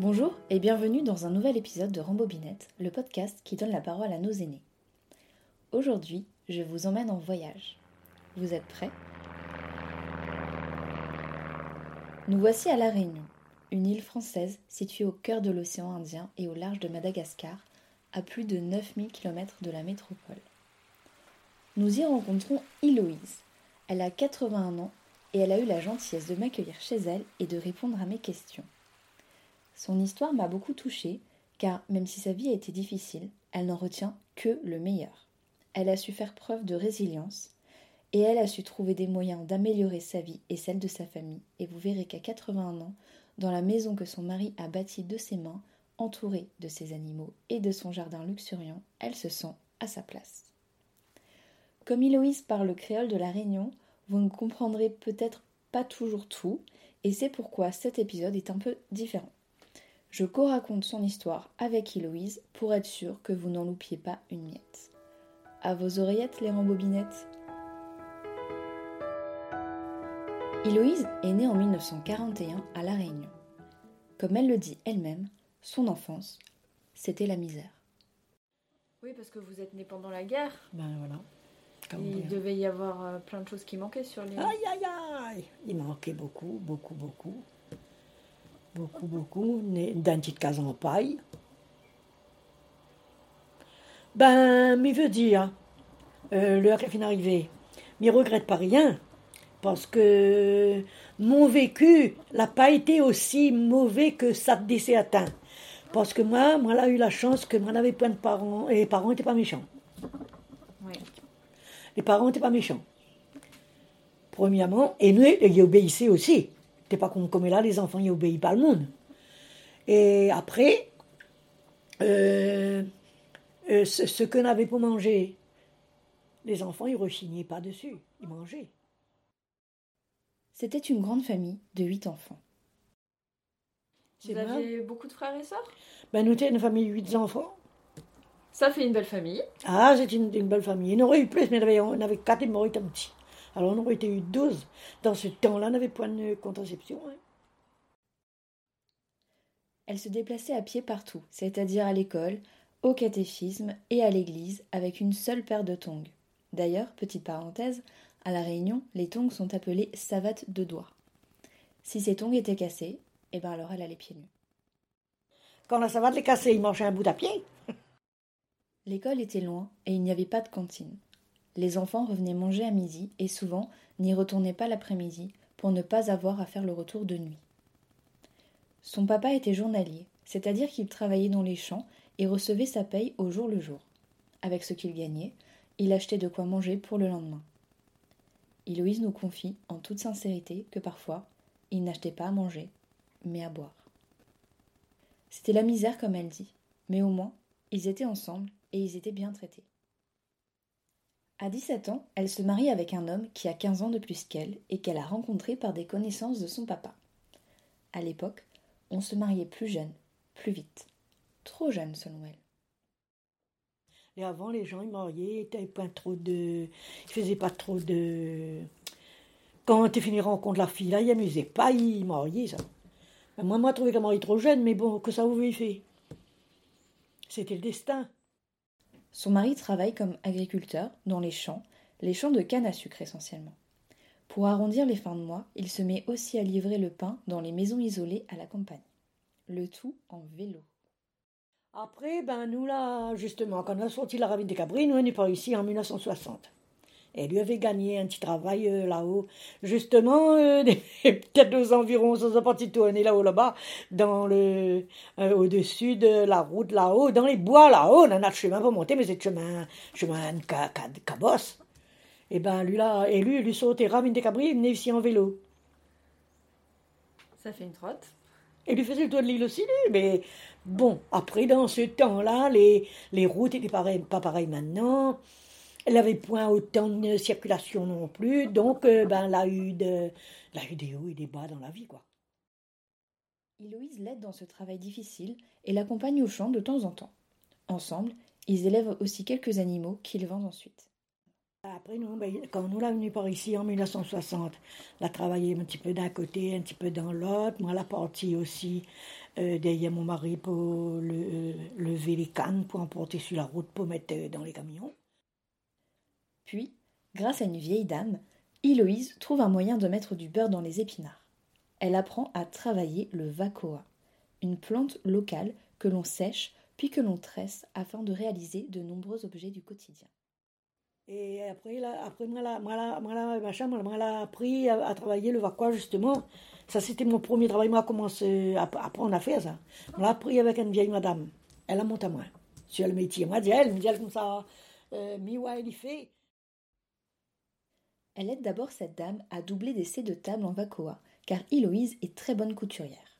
Bonjour et bienvenue dans un nouvel épisode de Rambobinette, le podcast qui donne la parole à nos aînés. Aujourd'hui, je vous emmène en voyage. Vous êtes prêts? Nous voici à La Réunion, une île française située au cœur de l'océan Indien et au large de Madagascar, à plus de 9000 km de la métropole. Nous y rencontrons Héloïse. Elle a 81 ans et elle a eu la gentillesse de m'accueillir chez elle et de répondre à mes questions. Son histoire m'a beaucoup touchée, car même si sa vie a été difficile, elle n'en retient que le meilleur. Elle a su faire preuve de résilience, et elle a su trouver des moyens d'améliorer sa vie et celle de sa famille, et vous verrez qu'à 81 ans, dans la maison que son mari a bâtie de ses mains, entourée de ses animaux et de son jardin luxuriant, elle se sent à sa place. Comme Héloïse parle le créole de la Réunion, vous ne comprendrez peut-être pas toujours tout, et c'est pourquoi cet épisode est un peu différent. Je co-raconte son histoire avec Héloïse pour être sûr que vous n'en loupiez pas une miette. À vos oreillettes, les rembobinettes. Héloïse est née en 1941 à La Réunion. Comme elle le dit elle-même, son enfance, c'était la misère. Oui, parce que vous êtes née pendant la guerre. Ben voilà. Comme Il devait y avoir euh, plein de choses qui manquaient sur l'île. Aïe, aïe, aïe Il manquait beaucoup, beaucoup, beaucoup. Beaucoup, beaucoup. Né- D'un petit cas en paille. Ben, mais veut dire, euh, l'heure est fin d'arriver. Mais regrette pas rien. Parce que mon vécu n'a pas été aussi mauvais que ça s'est atteint. Parce que moi, moi, j'ai eu la chance que moi, n'avais pas de parents, et les parents n'étaient pas méchants. Oui. Les parents n'étaient pas méchants. Premièrement, et nous, ils obéissaient aussi. T'es pas comme, comme là, les enfants, ils obéissent pas le monde. Et après, euh, euh, ce, ce qu'on avait pour manger, les enfants, ils rechignaient pas dessus. Ils mangeaient. C'était une grande famille de huit enfants. Vous avez beaucoup de frères et sœurs? Ben, nous, étions une famille de huit enfants. Ça fait une belle famille. Ah, c'est une, une belle famille. Il y en aurait eu plus, mais on avait, on avait quatre et moi, étant petit. Alors, on aurait été eu 12. Dans ce temps-là, on n'avait point de contraception. hein. Elle se déplaçait à pied partout, c'est-à-dire à l'école, au catéchisme et à l'église, avec une seule paire de tongs. D'ailleurs, petite parenthèse, à La Réunion, les tongs sont appelés savates de doigts. Si ces tongs étaient cassés, eh ben alors elle allait pieds nus. Quand la savate les cassait, ils mangeaient un bout à pied. L'école était loin et il n'y avait pas de cantine. Les enfants revenaient manger à midi et souvent n'y retournaient pas l'après-midi pour ne pas avoir à faire le retour de nuit. Son papa était journalier, c'est-à-dire qu'il travaillait dans les champs et recevait sa paye au jour le jour. Avec ce qu'il gagnait, il achetait de quoi manger pour le lendemain. Héloïse nous confie en toute sincérité que parfois, il n'achetait pas à manger, mais à boire. C'était la misère comme elle dit, mais au moins, ils étaient ensemble et ils étaient bien traités. À 17 ans, elle se marie avec un homme qui a 15 ans de plus qu'elle et qu'elle a rencontré par des connaissances de son papa. À l'époque, on se mariait plus jeune, plus vite. Trop jeune selon elle. Et avant, les gens, ils mariaient, ils pas trop de. Faisaient pas trop de. Quand tu fini rencontre la fille, là, ils amusaient pas, ils mariaient, ça. Moi, moi, je trouvais qu'elle mariait trop jeune, mais bon, que ça vous fait. C'était le destin. Son mari travaille comme agriculteur dans les champs, les champs de canne à sucre essentiellement. Pour arrondir les fins de mois, il se met aussi à livrer le pain dans les maisons isolées à la campagne. Le tout en vélo. Après, ben, nous, là, justement, quand on a sorti la ravine des Cabris, nous, on est par ici en 1960. Et lui avait gagné un petit travail euh, là-haut, justement, euh, peut-être aux environs, sans un parti tourner là-haut, là-bas, dans le, euh, au-dessus de la route là-haut, dans les bois là-haut, on a notre chemin pour monter, mais c'est le chemin, chemin de ca- ca- de cabosse. Et ben, lui, là, et lui, il lui sautait ravine des Cabris, il venait ici en vélo. Ça fait une trotte. Et lui faisait le tour de l'île aussi, lui. Mais bon, après, dans ce temps-là, les, les routes n'étaient pas pareilles maintenant. Elle n'avait point autant de circulation non plus. Donc, euh, ben, elle, a eu de, elle a eu des hauts et des bas dans la vie, quoi. Héloïse l'aide dans ce travail difficile et l'accompagne au champ de temps en temps. Ensemble, ils élèvent aussi quelques animaux qu'ils vendent ensuite. Après, nous, ben, quand nous l'avons venue par ici en 1960, elle a travaillé un petit peu d'un côté, un petit peu dans l'autre. Moi, elle a parti aussi euh, derrière mon mari pour le, lever les cannes, pour emporter sur la route, pour mettre euh, dans les camions. Puis, grâce à une vieille dame, Héloïse trouve un moyen de mettre du beurre dans les épinards. Elle apprend à travailler le vacoa, une plante locale que l'on sèche puis que l'on tresse afin de réaliser de nombreux objets du quotidien. Et après, là, après moi, là, moi, moi, là, machin, moi, là, appris à, travailler le vacoa, justement. Ça, c'était mon premier travail. Moi, commencé à apprendre à faire ça. On l'a appris avec une vieille madame. Elle a monté à moi sur le métier. Moi, elle me dit, elle, comme ça, euh, elle y fait. Elle aide d'abord cette dame à doubler des C de table en vacoa, car Héloïse est très bonne couturière.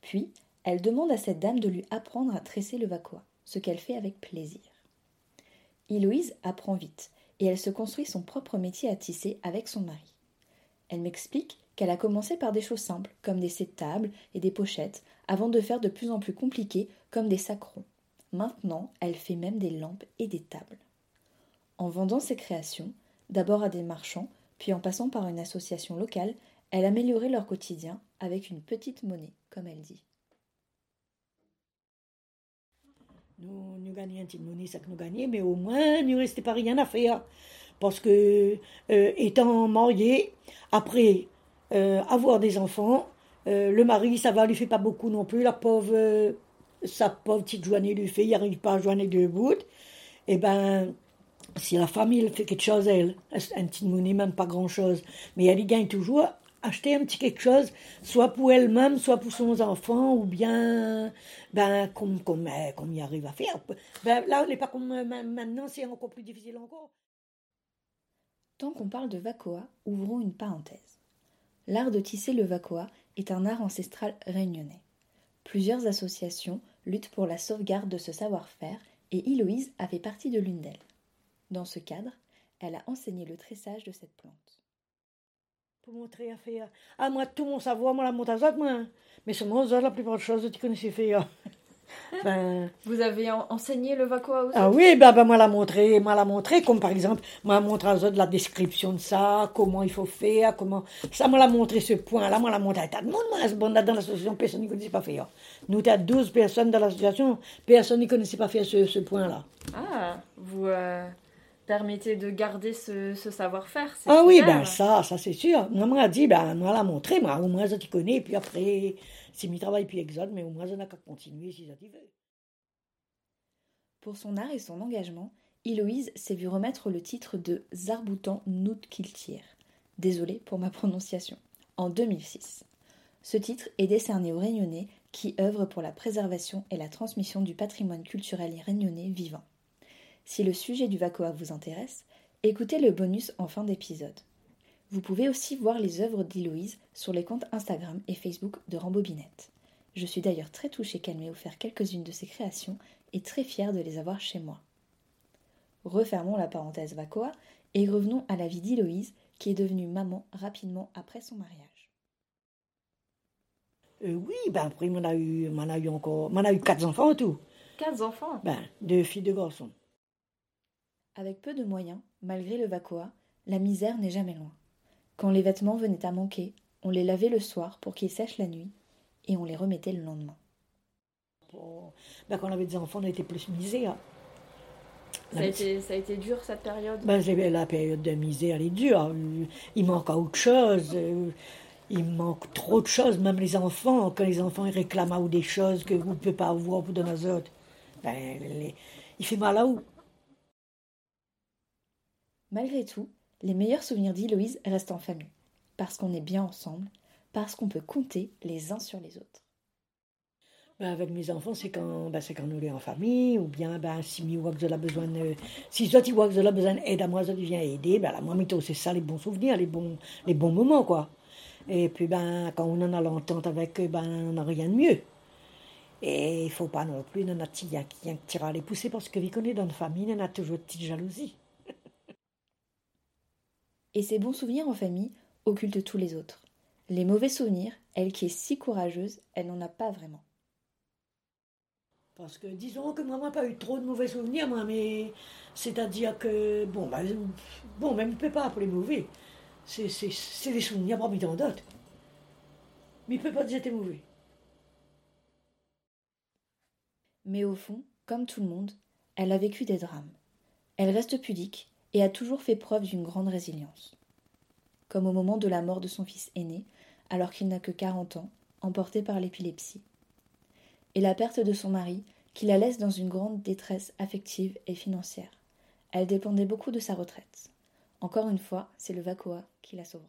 Puis, elle demande à cette dame de lui apprendre à tresser le vacoa, ce qu'elle fait avec plaisir. Héloïse apprend vite et elle se construit son propre métier à tisser avec son mari. Elle m'explique qu'elle a commencé par des choses simples, comme des de tables et des pochettes, avant de faire de plus en plus compliqués, comme des sacrons. Maintenant, elle fait même des lampes et des tables. En vendant ses créations, d'abord à des marchands, puis en passant par une association locale, elle améliorait leur quotidien avec une petite monnaie, comme elle dit. Nous, nous gagnions un petit monnaie, ça que nous gagnions, mais au moins, il ne restait pas rien à faire. Parce que, euh, étant marié, après euh, avoir des enfants, euh, le mari, ça va, lui fait pas beaucoup non plus. La pauvre, sa pauvre petite journée lui fait, il n'arrive pas à joindre deux bouts. Et eh ben, si la famille fait quelque chose, elle, un petit monnaie, même pas grand chose, mais elle y gagne toujours, acheter un petit quelque chose, soit pour elle-même, soit pour son enfant, ou bien ben, comme, comme, euh, comme y arrive à faire. Ben, là, on n'est pas comme euh, maintenant, c'est encore plus difficile encore. Tant qu'on parle de vacoa, ouvrons une parenthèse. L'art de tisser le vacoa est un art ancestral réunionnais. Plusieurs associations luttent pour la sauvegarde de ce savoir-faire et Héloïse a fait partie de l'une d'elles. Dans ce cadre, elle a enseigné le tressage de cette plante pour montrer à faire. Ah, moi, tout mon savoir, moi, la monte à zot, moi. Mais seulement, zot, la plupart des choses, tu connaissais faire. ben... Vous avez enseigné le vacoa aussi Ah oui, ben, ben moi, la montrer, moi, la montrer, comme par exemple, moi, montre à zot la description de ça, comment il faut faire, comment. Ça, moi, la montrer ce point-là, moi, la montrer à tas de monde, moi, bon, dans l'association, personne ne connaissait pas faire. Nous, as 12 personnes dans l'association, personne ne connaissait pas faire ce, ce point-là. Ah, vous. Euh permettait de garder ce, savoir-faire. Ah oui, ben ça, ça c'est sûr. Moi, m'a dit, ben, moi, l'a montré, moi, au moins, ça tu connais, puis après, c'est mi travail puis exode, mais au moins, ça n'a qu'à continuer si ça t'y veut. Pour son art et son engagement, Héloïse s'est vue remettre le titre de Zarboutan Noutkiltir. Désolée pour ma prononciation. En 2006. Ce titre est décerné aux Réunionnais qui œuvrent pour la préservation et la transmission du patrimoine culturel réunionnais vivant. Si le sujet du Vacoa vous intéresse, écoutez le bonus en fin d'épisode. Vous pouvez aussi voir les œuvres d'Héloïse sur les comptes Instagram et Facebook de Rambobinette. Je suis d'ailleurs très touchée qu'elle m'ait offert quelques-unes de ses créations et très fière de les avoir chez moi. Refermons la parenthèse Vacoa et revenons à la vie d'Héloïse qui est devenue maman rapidement après son mariage. Euh, oui, ben après, on a eu, on a eu encore, on a eu quatre enfants en tout. Quatre enfants? Ben, deux filles, deux garçons. Avec peu de moyens, malgré le vacoa, la misère n'est jamais loin. Quand les vêtements venaient à manquer, on les lavait le soir pour qu'ils sèchent la nuit, et on les remettait le lendemain. ben quand on avait des enfants, on était plus misère. Ça a, été, ça a été dur cette période? Ben, La période de misère, elle est dure. Il manque autre chose. Il manque trop de choses, même les enfants. Quand les enfants ils réclament des choses que vous ne pouvez pas avoir pour donner aux autres, ben, il fait mal à où Malgré tout, les meilleurs souvenirs d'Héloïse restent en famille, parce qu'on est bien ensemble, parce qu'on peut compter les uns sur les autres. Ben avec mes enfants, c'est quand, ben c'est quand nous sommes en famille, ou bien ben, si mi a besoin de, si toi tu a besoin d'aide à moi, ça vient aider, la moi c'est ça les bons souvenirs, les bons, les bons moments quoi. Et puis ben quand on en a l'entente avec eux, ben on n'a rien de mieux. Et il faut pas non plus, on a qui tire à les pousser parce que vu qu'on est dans une famille, on a toujours une petite jalousie. Et ses bons souvenirs en famille occultent tous les autres. Les mauvais souvenirs, elle qui est si courageuse, elle n'en a pas vraiment. Parce que disons que maman n'a pas eu trop de mauvais souvenirs, moi, mais c'est-à-dire que, bon, bah, bon, même pas appeler mauvais. C'est des souvenirs parmi tant d'autres. Mais il ne peut pas dire que c'était mauvais. Mais au fond, comme tout le monde, elle a vécu des drames. Elle reste pudique et a toujours fait preuve d'une grande résilience. Comme au moment de la mort de son fils aîné, alors qu'il n'a que 40 ans, emporté par l'épilepsie. Et la perte de son mari, qui la laisse dans une grande détresse affective et financière. Elle dépendait beaucoup de sa retraite. Encore une fois, c'est le Vacoa qui la sauvera.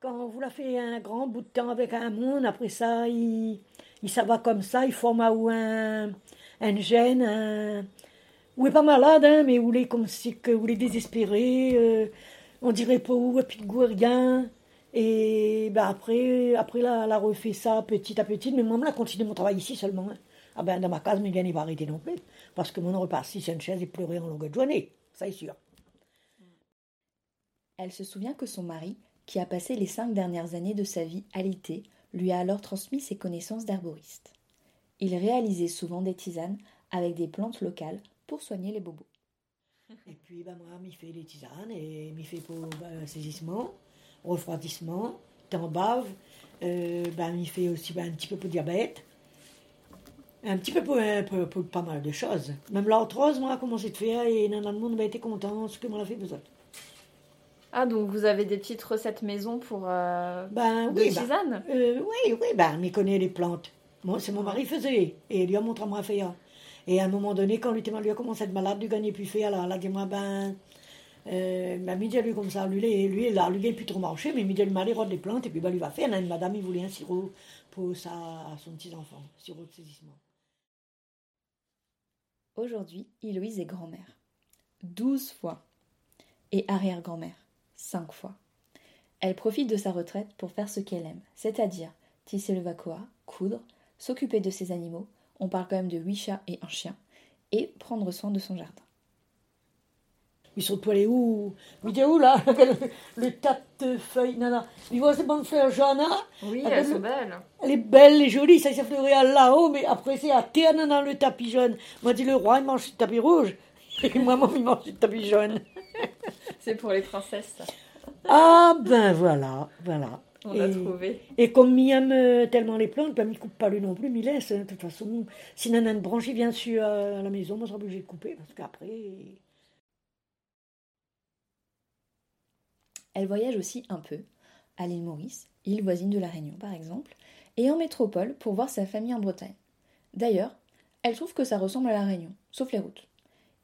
Quand vous la fait un grand bout de temps avec un monde, après ça, il, il va comme ça, il forme un, un gène, un, ou est pas malade, hein, mais où il est comme si que, où euh, on dirait pas où, et puis rien. Et ben après, après là, la refait ça petit à petit, mais moi, je continué mon travail ici seulement. Hein. Ah ben, dans ma case, mais il va arrêter non plus, parce que mon repas si c'est une chaise et pleurer en longueur de journée, ça est sûr. Elle se souvient que son mari, qui a passé les cinq dernières années de sa vie alité, lui a alors transmis ses connaissances d'herboriste. Il réalisait souvent des tisanes avec des plantes locales pour soigner les bobos. Et puis, ben, moi, il fait les tisanes et il fait pour ben, saisissement, refroidissement, temps bave. Euh, ben, il fait aussi un petit peu pour diabète. Un petit peu pour, pas mal de choses. Même l'arthrose, moi, a commencé de faire et dans le monde a été content ce que moi a fait besoin. Ah, donc vous avez des petites recettes maison pour euh, ben, de oui, tisane? euh, Oui, oui, ben, il connaît les plantes. Moi, c'est mon mari faisait et il lui a montré à moi faire. Et à un moment donné, quand lui, lui a commencé à être malade, du gagner plus faire, là, là, dis-moi, ben, euh, ben, midi, lui, comme ça, lui, lui, là, lui, il plus trop marché, mais midi, il m'a des plantes, et puis, ben, lui va faire. Une madame, il voulait un sirop pour sa, son petit-enfant, sirop de saisissement. Aujourd'hui, Héloïse est grand-mère. Douze fois. Et arrière-grand-mère. Cinq fois. Elle profite de sa retraite pour faire ce qu'elle aime, c'est-à-dire tisser le vacoa, coudre, s'occuper de ses animaux, on parle quand même de huit chats et un chien, et prendre soin de son jardin. Ils sont poilés où? Il est où là? Le, tas de feuilles Non, non. Tu vois ces bonnes fleurs jaunes là Oui, elles sont belles. Elle est belle, elle est jolie, ça s'est fleuri là-haut, mais après c'est à terre dans le tapis jaune. Moi, dit le roi, il mange le tapis rouge. Et moi, il mange le tapis jaune. c'est pour les princesses. Ah ben voilà, voilà. On et, trouvé. Et comme il aime euh, tellement les plantes, ben, il ne coupe pas lui non plus, mais il laisse. Hein, de toute façon, si Nana une branche, il vient sur à la maison, moi, je serai obligé de couper, parce qu'après... Elle voyage aussi un peu, à l'île Maurice, île voisine de la Réunion par exemple, et en métropole pour voir sa famille en Bretagne. D'ailleurs, elle trouve que ça ressemble à la Réunion, sauf les routes.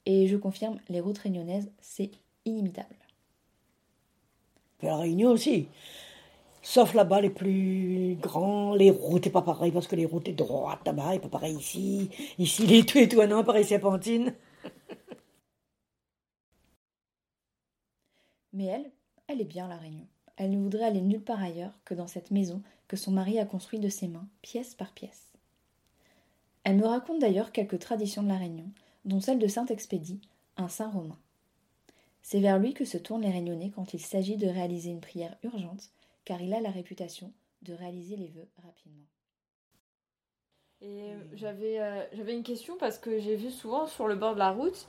Et je confirme, les routes réunionnaises, c'est inimitable. La Réunion aussi. Sauf là-bas, les plus grands, les routes n'est pas pareil, parce que les routes sont droites là-bas, et pas pareil ici. Ici, les tout étonnants, pareil serpentine. Mais elle, elle est bien la Réunion. Elle ne voudrait aller nulle part ailleurs que dans cette maison que son mari a construite de ses mains, pièce par pièce. Elle me raconte d'ailleurs quelques traditions de la Réunion, dont celle de Saint-Expédie, un saint romain. C'est vers lui que se tournent les Réunionnais quand il s'agit de réaliser une prière urgente car il a la réputation de réaliser les vœux rapidement. Et j'avais euh, j'avais une question parce que j'ai vu souvent sur le bord de la route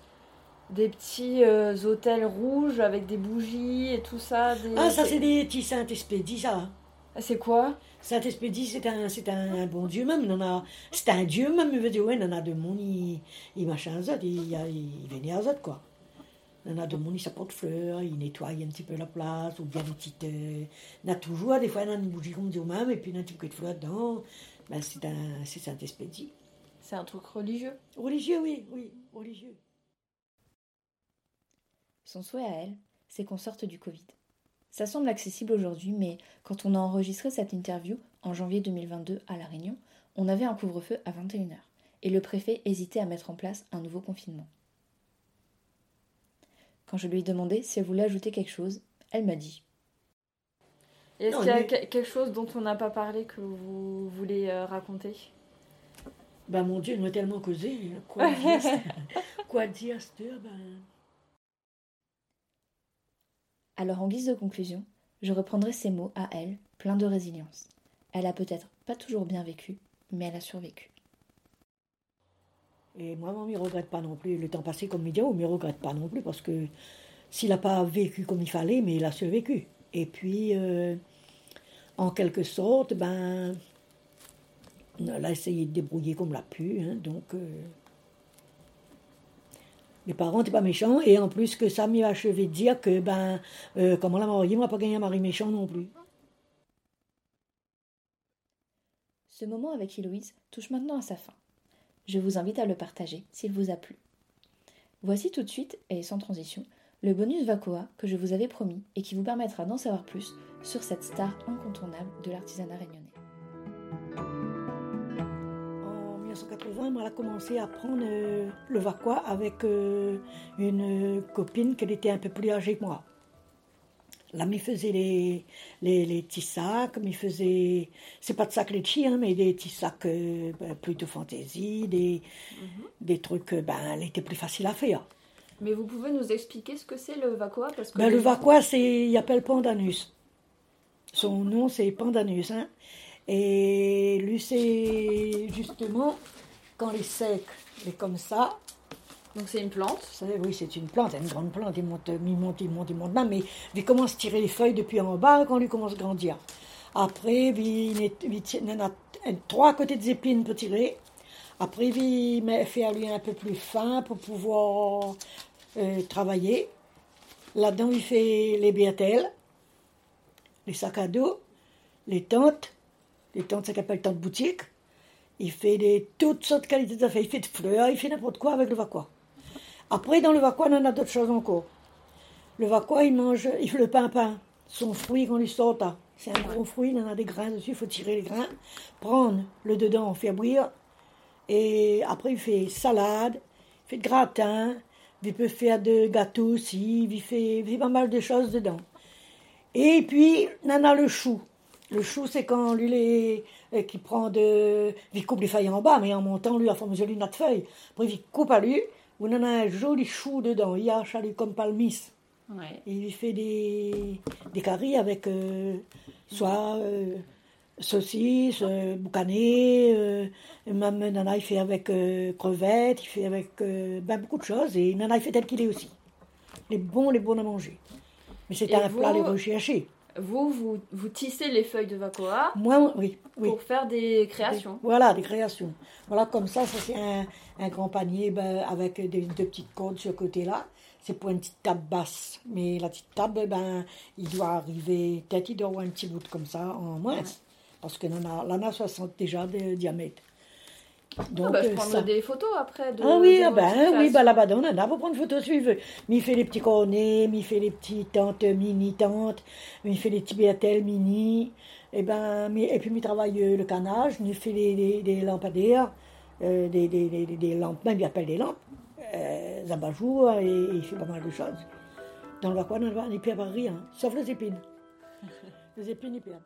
des petits euh, hôtels rouges avec des bougies et tout ça. Ah, ça, c'est des petits Saint-Expédie, ça. Ah, c'est quoi? Saint-Expédie, c'est un, c'est un, bon Dieu même. On a, c'est un Dieu même. Il veut dire, ouais, on a de monde, il, il machin, il, il, il vénère ça, quoi. On a de monde, il s'apporte fleurs, il nettoie un petit peu la place, ou bien des petites. Euh, on a toujours, des fois, on a une bougie comme dit même, et puis on a un petit peu de fleurs dedans. Ben, c'est un, c'est Saint-Expédie. C'est un truc religieux? Religieux, oui, oui, religieux. Son souhait à elle, c'est qu'on sorte du Covid. Ça semble accessible aujourd'hui, mais quand on a enregistré cette interview en janvier 2022 à La Réunion, on avait un couvre-feu à 21h, et le préfet hésitait à mettre en place un nouveau confinement. Quand je lui ai demandé si elle voulait ajouter quelque chose, elle m'a dit. Est-ce qu'il y a quelque chose dont on n'a pas parlé que vous voulez euh, raconter? Ben mon Dieu, on a tellement causé. Quoi dire, quoi dire ben... Alors en guise de conclusion, je reprendrai ces mots à elle, plein de résilience. Elle a peut-être pas toujours bien vécu, mais elle a survécu. Et moi, on ne regrette pas non plus. Le temps passé comme média, on ne regrette pas non plus parce que s'il n'a pas vécu comme il fallait, mais il a survécu. Et puis, euh, en quelque sorte, ben, elle a essayé de débrouiller comme l'a pu. Hein, donc, euh, les parents n'étaient pas méchants. Et en plus, que ça m'y a achevé de dire que, ben, euh, comme on l'a marié, moi, pas gagné un mari méchant non plus. Ce moment avec Héloïse touche maintenant à sa fin. Je vous invite à le partager s'il vous a plu. Voici tout de suite, et sans transition, le bonus Vacoa que je vous avais promis et qui vous permettra d'en savoir plus sur cette star incontournable de l'artisanat réunionnais. En 1980, elle a commencé à prendre euh, le Vacoa avec euh, une copine qui était un peu plus âgée que moi. Là, il faisait les, les, les, petits sacs, il faisait, c'est pas de sacs les hein, mais des petits sacs euh, ben, plutôt fantaisie, des, mhm. des trucs, ben, elle était plus facile à faire. Mais vous pouvez nous expliquer ce que c'est le Vacoa parce que ben, Le Vacoa, c'est, il appelle Pandanus. Son nom, c'est Pandanus. Hein. Et lui, c'est justement quand les secs, est comme ça. Donc c'est une plante Oui, c'est une plante, une grande plante. Il monte, il monte, il monte, il monte. mais il commence à tirer les feuilles depuis en bas quand il commence à grandir. Après, il, en a trois côtés des épines pour tirer. Après, il fait à lui un peu plus fin pour pouvoir euh, travailler. Là-dedans, il fait les biatelles, les sacs à dos, les tentes. Les tentes, ça s'appelle tente boutique. Il fait toutes sortes de qualités d'affaires. Il fait de fleurs, il fait n'importe quoi avec le vacois. Après, dans le vacois, on a d'autres choses encore. Le vacois, il mange, il fait le pain-pain. Son fruit, qu'on lui sort, c'est un gros fruit, il en a des grains dessus, il faut tirer les grains, prendre le dedans, faire bouillir, et après, il fait salade, il fait de gratin, il peut faire de gâteaux aussi, il fait, il fait pas mal de choses dedans. Et puis, on a le chou. Le chou, c'est quand lui, les, euh, qui prend de. Il coupe les feuilles en bas, mais en montant, lui, à forme de jolie de feuille. Après, il coupe à lui, on en a un joli chou dedans. Il y a lui comme palmis. Ouais. Il fait des, des caries avec euh, soit euh, saucisses, euh, boucané, euh, même Nana il fait avec euh, crevettes, il fait avec ben, beaucoup de choses, et Nana il fait tel qu'il est aussi. Les bons, les bons à manger. Mais c'est un plat les rechercher. Vous, vous, vous tissez les feuilles de vacoa Moi, oui, oui. Pour faire des créations. voilà, des créations. Voilà, comme ça, ça c'est un, un, grand panier ben, avec deux petites cordes sur le côté-là. C'est pour une petite table basse. Mais la petite table, ben, il doit arriver, peut-être il doit avoir un petit bout comme ça en moins parce que l'on a, 60 déjà de diamètre. Donc, ah bah, je euh, prendre des photos après. De, ah oui, ah ben, oui bah, là-bas, on en a pour prendre photos si veut. Mais il fait les petits cornets, mais il fait les petites tentes, mini-tentes, mais il fait les petits béatelles mini. Et, eh ben, mais, et puis, il travaille le canage, il fait des lampadaires, euh, des, des, des, lampes, même il appelle des lampes, euh, des abat-jours, et, il fait pas mal de choses. Dans le coin, on n'a pas rien, sauf les épines. les épines, il perd.